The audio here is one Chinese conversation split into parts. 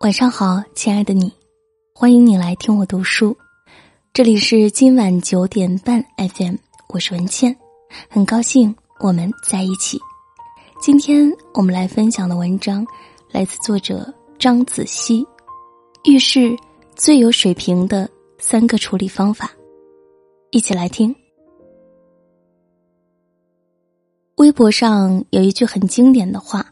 晚上好，亲爱的你，欢迎你来听我读书。这里是今晚九点半 FM，我是文倩，很高兴我们在一起。今天我们来分享的文章来自作者张子熙，遇事最有水平的三个处理方法，一起来听。微博上有一句很经典的话：“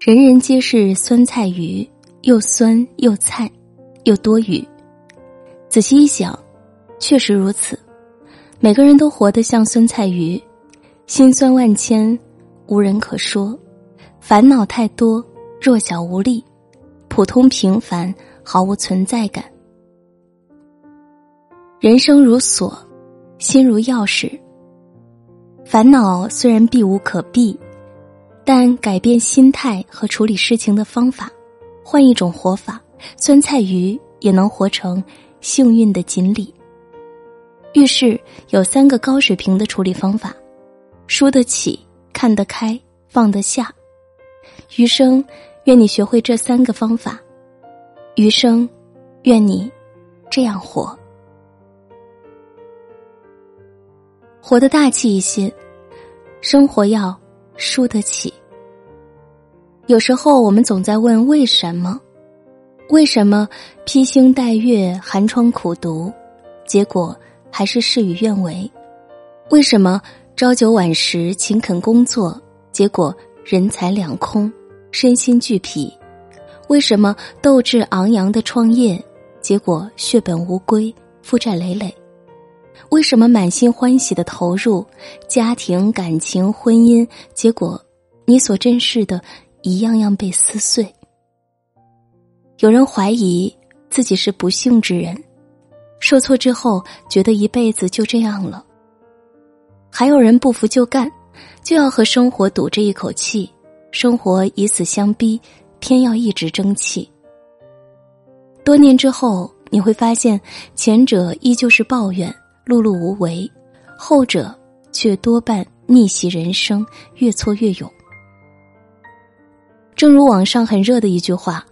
人人皆是酸菜鱼。”又酸又菜，又多余。仔细一想，确实如此。每个人都活得像酸菜鱼，心酸万千，无人可说；烦恼太多，弱小无力，普通平凡，毫无存在感。人生如锁，心如钥匙。烦恼虽然避无可避，但改变心态和处理事情的方法。换一种活法，酸菜鱼也能活成幸运的锦鲤。遇事有三个高水平的处理方法：输得起、看得开、放得下。余生，愿你学会这三个方法。余生，愿你这样活，活得大气一些。生活要输得起。有时候我们总在问为什么，为什么披星戴月、寒窗苦读，结果还是事与愿违？为什么朝九晚十、勤恳工作，结果人财两空、身心俱疲？为什么斗志昂扬的创业，结果血本无归、负债累累？为什么满心欢喜的投入家庭、感情、婚姻，结果你所珍视的？一样样被撕碎。有人怀疑自己是不幸之人，受挫之后觉得一辈子就这样了。还有人不服就干，就要和生活赌这一口气，生活以死相逼，偏要一直争气。多年之后，你会发现，前者依旧是抱怨、碌碌无为，后者却多半逆袭人生，越挫越勇。正如网上很热的一句话：“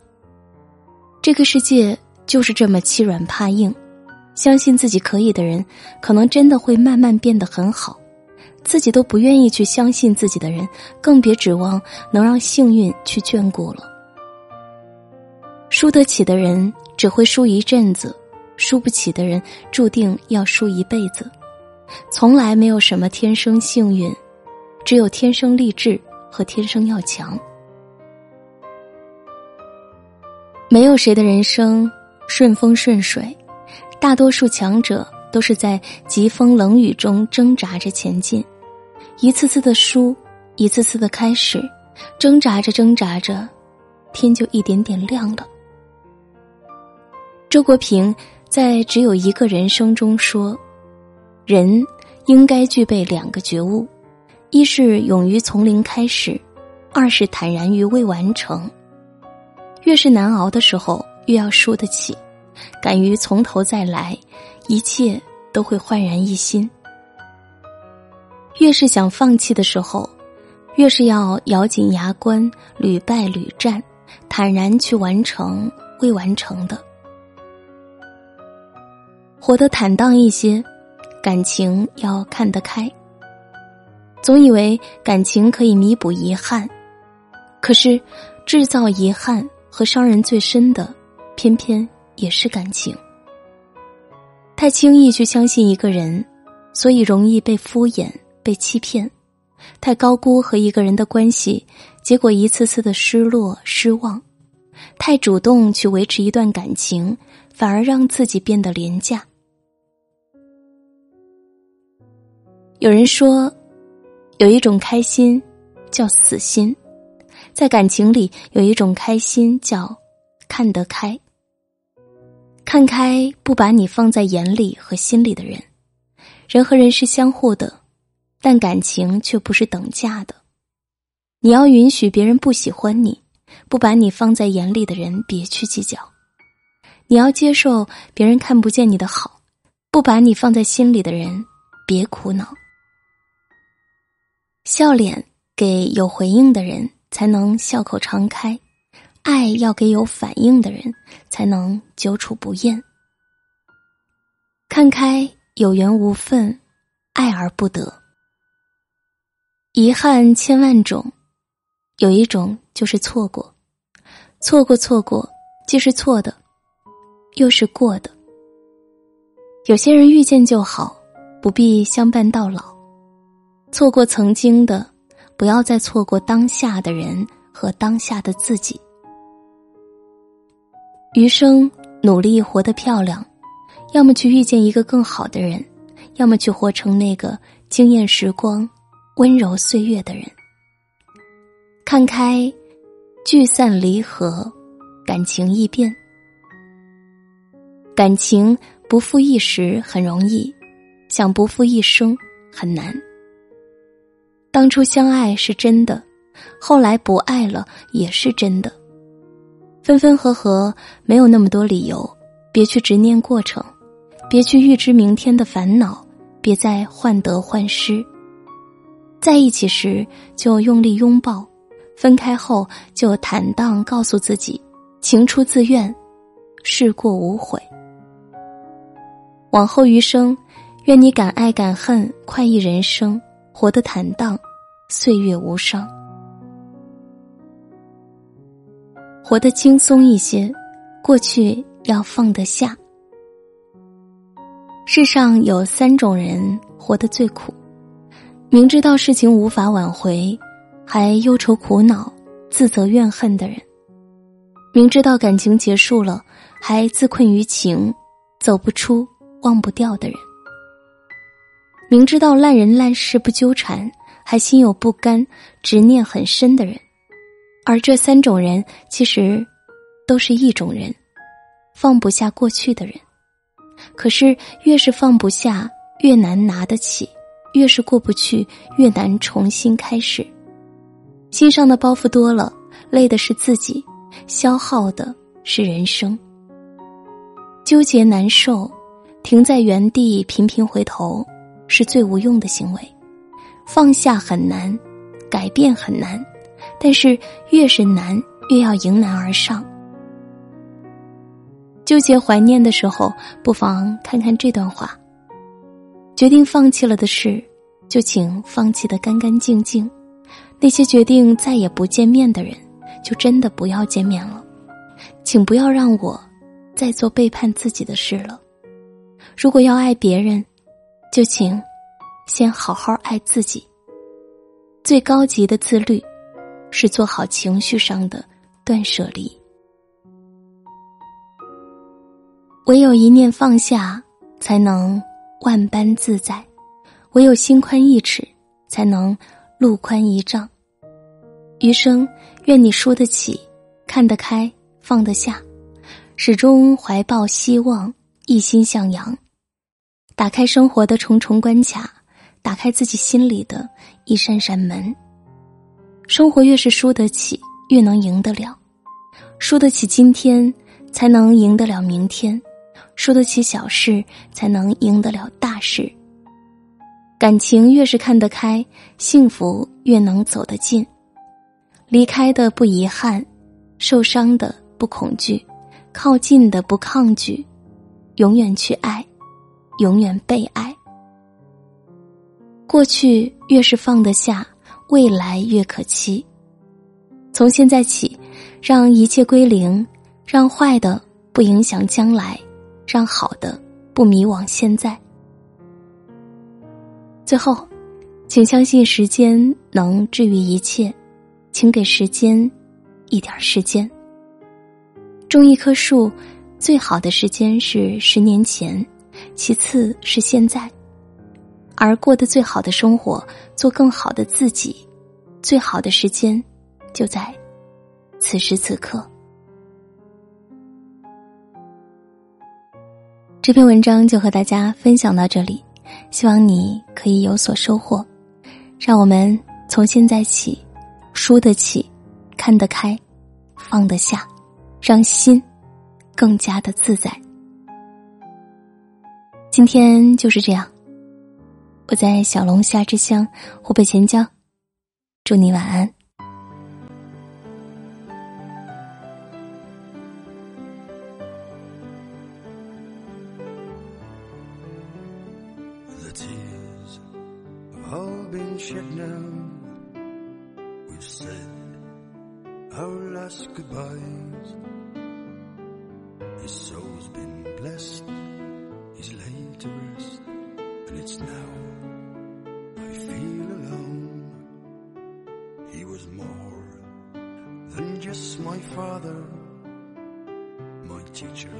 这个世界就是这么欺软怕硬，相信自己可以的人，可能真的会慢慢变得很好；自己都不愿意去相信自己的人，更别指望能让幸运去眷顾了。输得起的人只会输一阵子，输不起的人注定要输一辈子。从来没有什么天生幸运，只有天生丽质和天生要强。”没有谁的人生顺风顺水，大多数强者都是在疾风冷雨中挣扎着前进，一次次的输，一次次的开始，挣扎着挣扎着，天就一点点亮了。周国平在《只有一个人生》中说：“人应该具备两个觉悟，一是勇于从零开始，二是坦然于未完成。”越是难熬的时候，越要输得起，敢于从头再来，一切都会焕然一新。越是想放弃的时候，越是要咬紧牙关，屡败屡战，坦然去完成未完成的，活得坦荡一些，感情要看得开。总以为感情可以弥补遗憾，可是制造遗憾。和伤人最深的，偏偏也是感情。太轻易去相信一个人，所以容易被敷衍、被欺骗；太高估和一个人的关系，结果一次次的失落、失望；太主动去维持一段感情，反而让自己变得廉价。有人说，有一种开心，叫死心。在感情里有一种开心，叫看得开。看开不把你放在眼里和心里的人，人和人是相互的，但感情却不是等价的。你要允许别人不喜欢你，不把你放在眼里的人别去计较。你要接受别人看不见你的好，不把你放在心里的人别苦恼。笑脸给有回应的人。才能笑口常开，爱要给有反应的人，才能久处不厌。看开，有缘无分，爱而不得。遗憾千万种，有一种就是错过，错过错过，既是错的，又是过的。有些人遇见就好，不必相伴到老。错过曾经的，不要再错过当下的人和当下的自己。余生努力活得漂亮。要么去遇见一个更好的人，要么去活成那个惊艳时光、温柔岁月的人。看开，聚散离合，感情易变。感情不负一时很容易，想不负一生很难。当初相爱是真的，后来不爱了也是真的。分分合合没有那么多理由，别去执念过程。别去预知明天的烦恼，别再患得患失。在一起时就用力拥抱，分开后就坦荡告诉自己：情出自愿，事过无悔。往后余生，愿你敢爱敢恨，快意人生，活得坦荡，岁月无伤，活得轻松一些。过去要放得下。世上有三种人活得最苦：明知道事情无法挽回，还忧愁苦恼、自责怨恨的人；明知道感情结束了，还自困于情、走不出、忘不掉的人；明知道烂人烂事不纠缠，还心有不甘、执念很深的人。而这三种人，其实都是一种人，放不下过去的人。可是，越是放不下，越难拿得起；越是过不去，越难重新开始。心上的包袱多了，累的是自己，消耗的是人生。纠结难受，停在原地频频回头，是最无用的行为。放下很难，改变很难，但是越是难，越要迎难而上。纠结怀念的时候，不妨看看这段话。决定放弃了的事，就请放弃的干干净净；那些决定再也不见面的人，就真的不要见面了。请不要让我再做背叛自己的事了。如果要爱别人，就请先好好爱自己。最高级的自律，是做好情绪上的断舍离。唯有一念放下，才能万般自在；唯有心宽一尺，才能路宽一丈。余生，愿你输得起，看得开，放得下，始终怀抱希望，一心向阳。打开生活的重重关卡，打开自己心里的一扇扇门。生活越是输得起，越能赢得了。输得起今天，才能赢得了明天。输得起小事，才能赢得了大事。感情越是看得开，幸福越能走得近。离开的不遗憾，受伤的不恐惧，靠近的不抗拒，永远去爱，永远被爱。过去越是放得下，未来越可期。从现在起，让一切归零，让坏的不影响将来。让好的不迷惘现在。最后，请相信时间能治愈一切，请给时间一点时间。种一棵树，最好的时间是十年前，其次是现在，而过得最好的生活，做更好的自己，最好的时间就在此时此刻。这篇文章就和大家分享到这里，希望你可以有所收获。让我们从现在起，输得起，看得开，放得下，让心更加的自在。今天就是这样，我在小龙虾之乡湖北潜江，祝你晚安。It's now I feel alone. He was more than just my father, my teacher,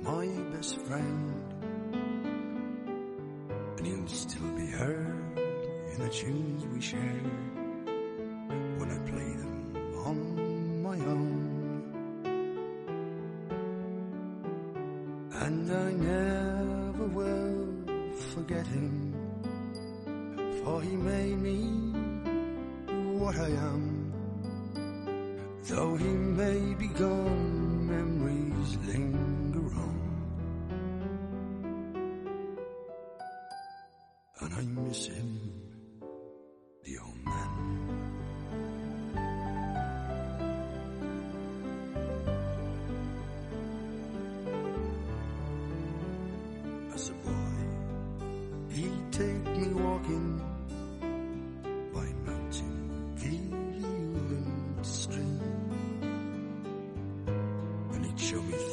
my best friend. And he'll still be heard in the tunes we share when I play them on my own. And I never forget him, for he made me what I am. Though he may be gone, memories linger on. And I miss him, the.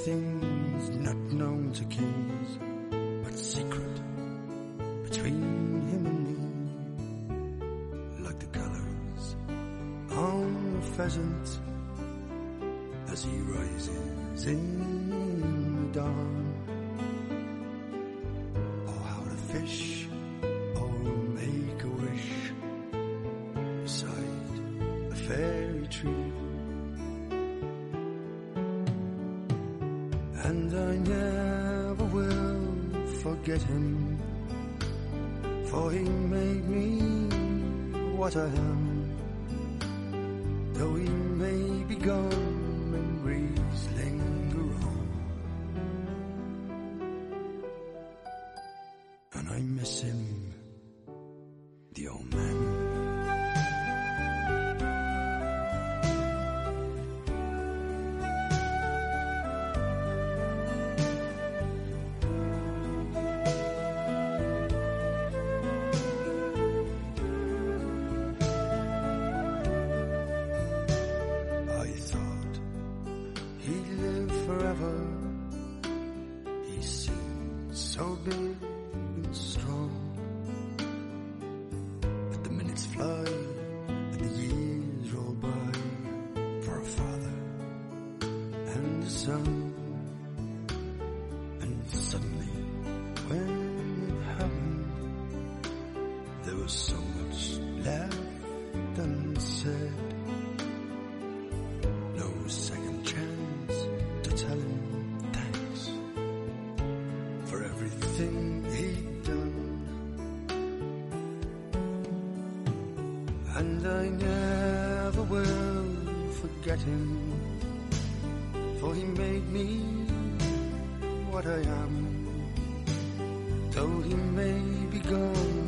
Things not known to kings, but secret between him and me. Like the colors on a pheasant as he rises in the dawn. Forget him, for he made me what I am. Though he may be gone, and. And suddenly, when it happened, there was so much left unsaid. No second chance to tell him thanks for everything he'd done. And I never will forget him, for he made me what I am. Though he may be gone,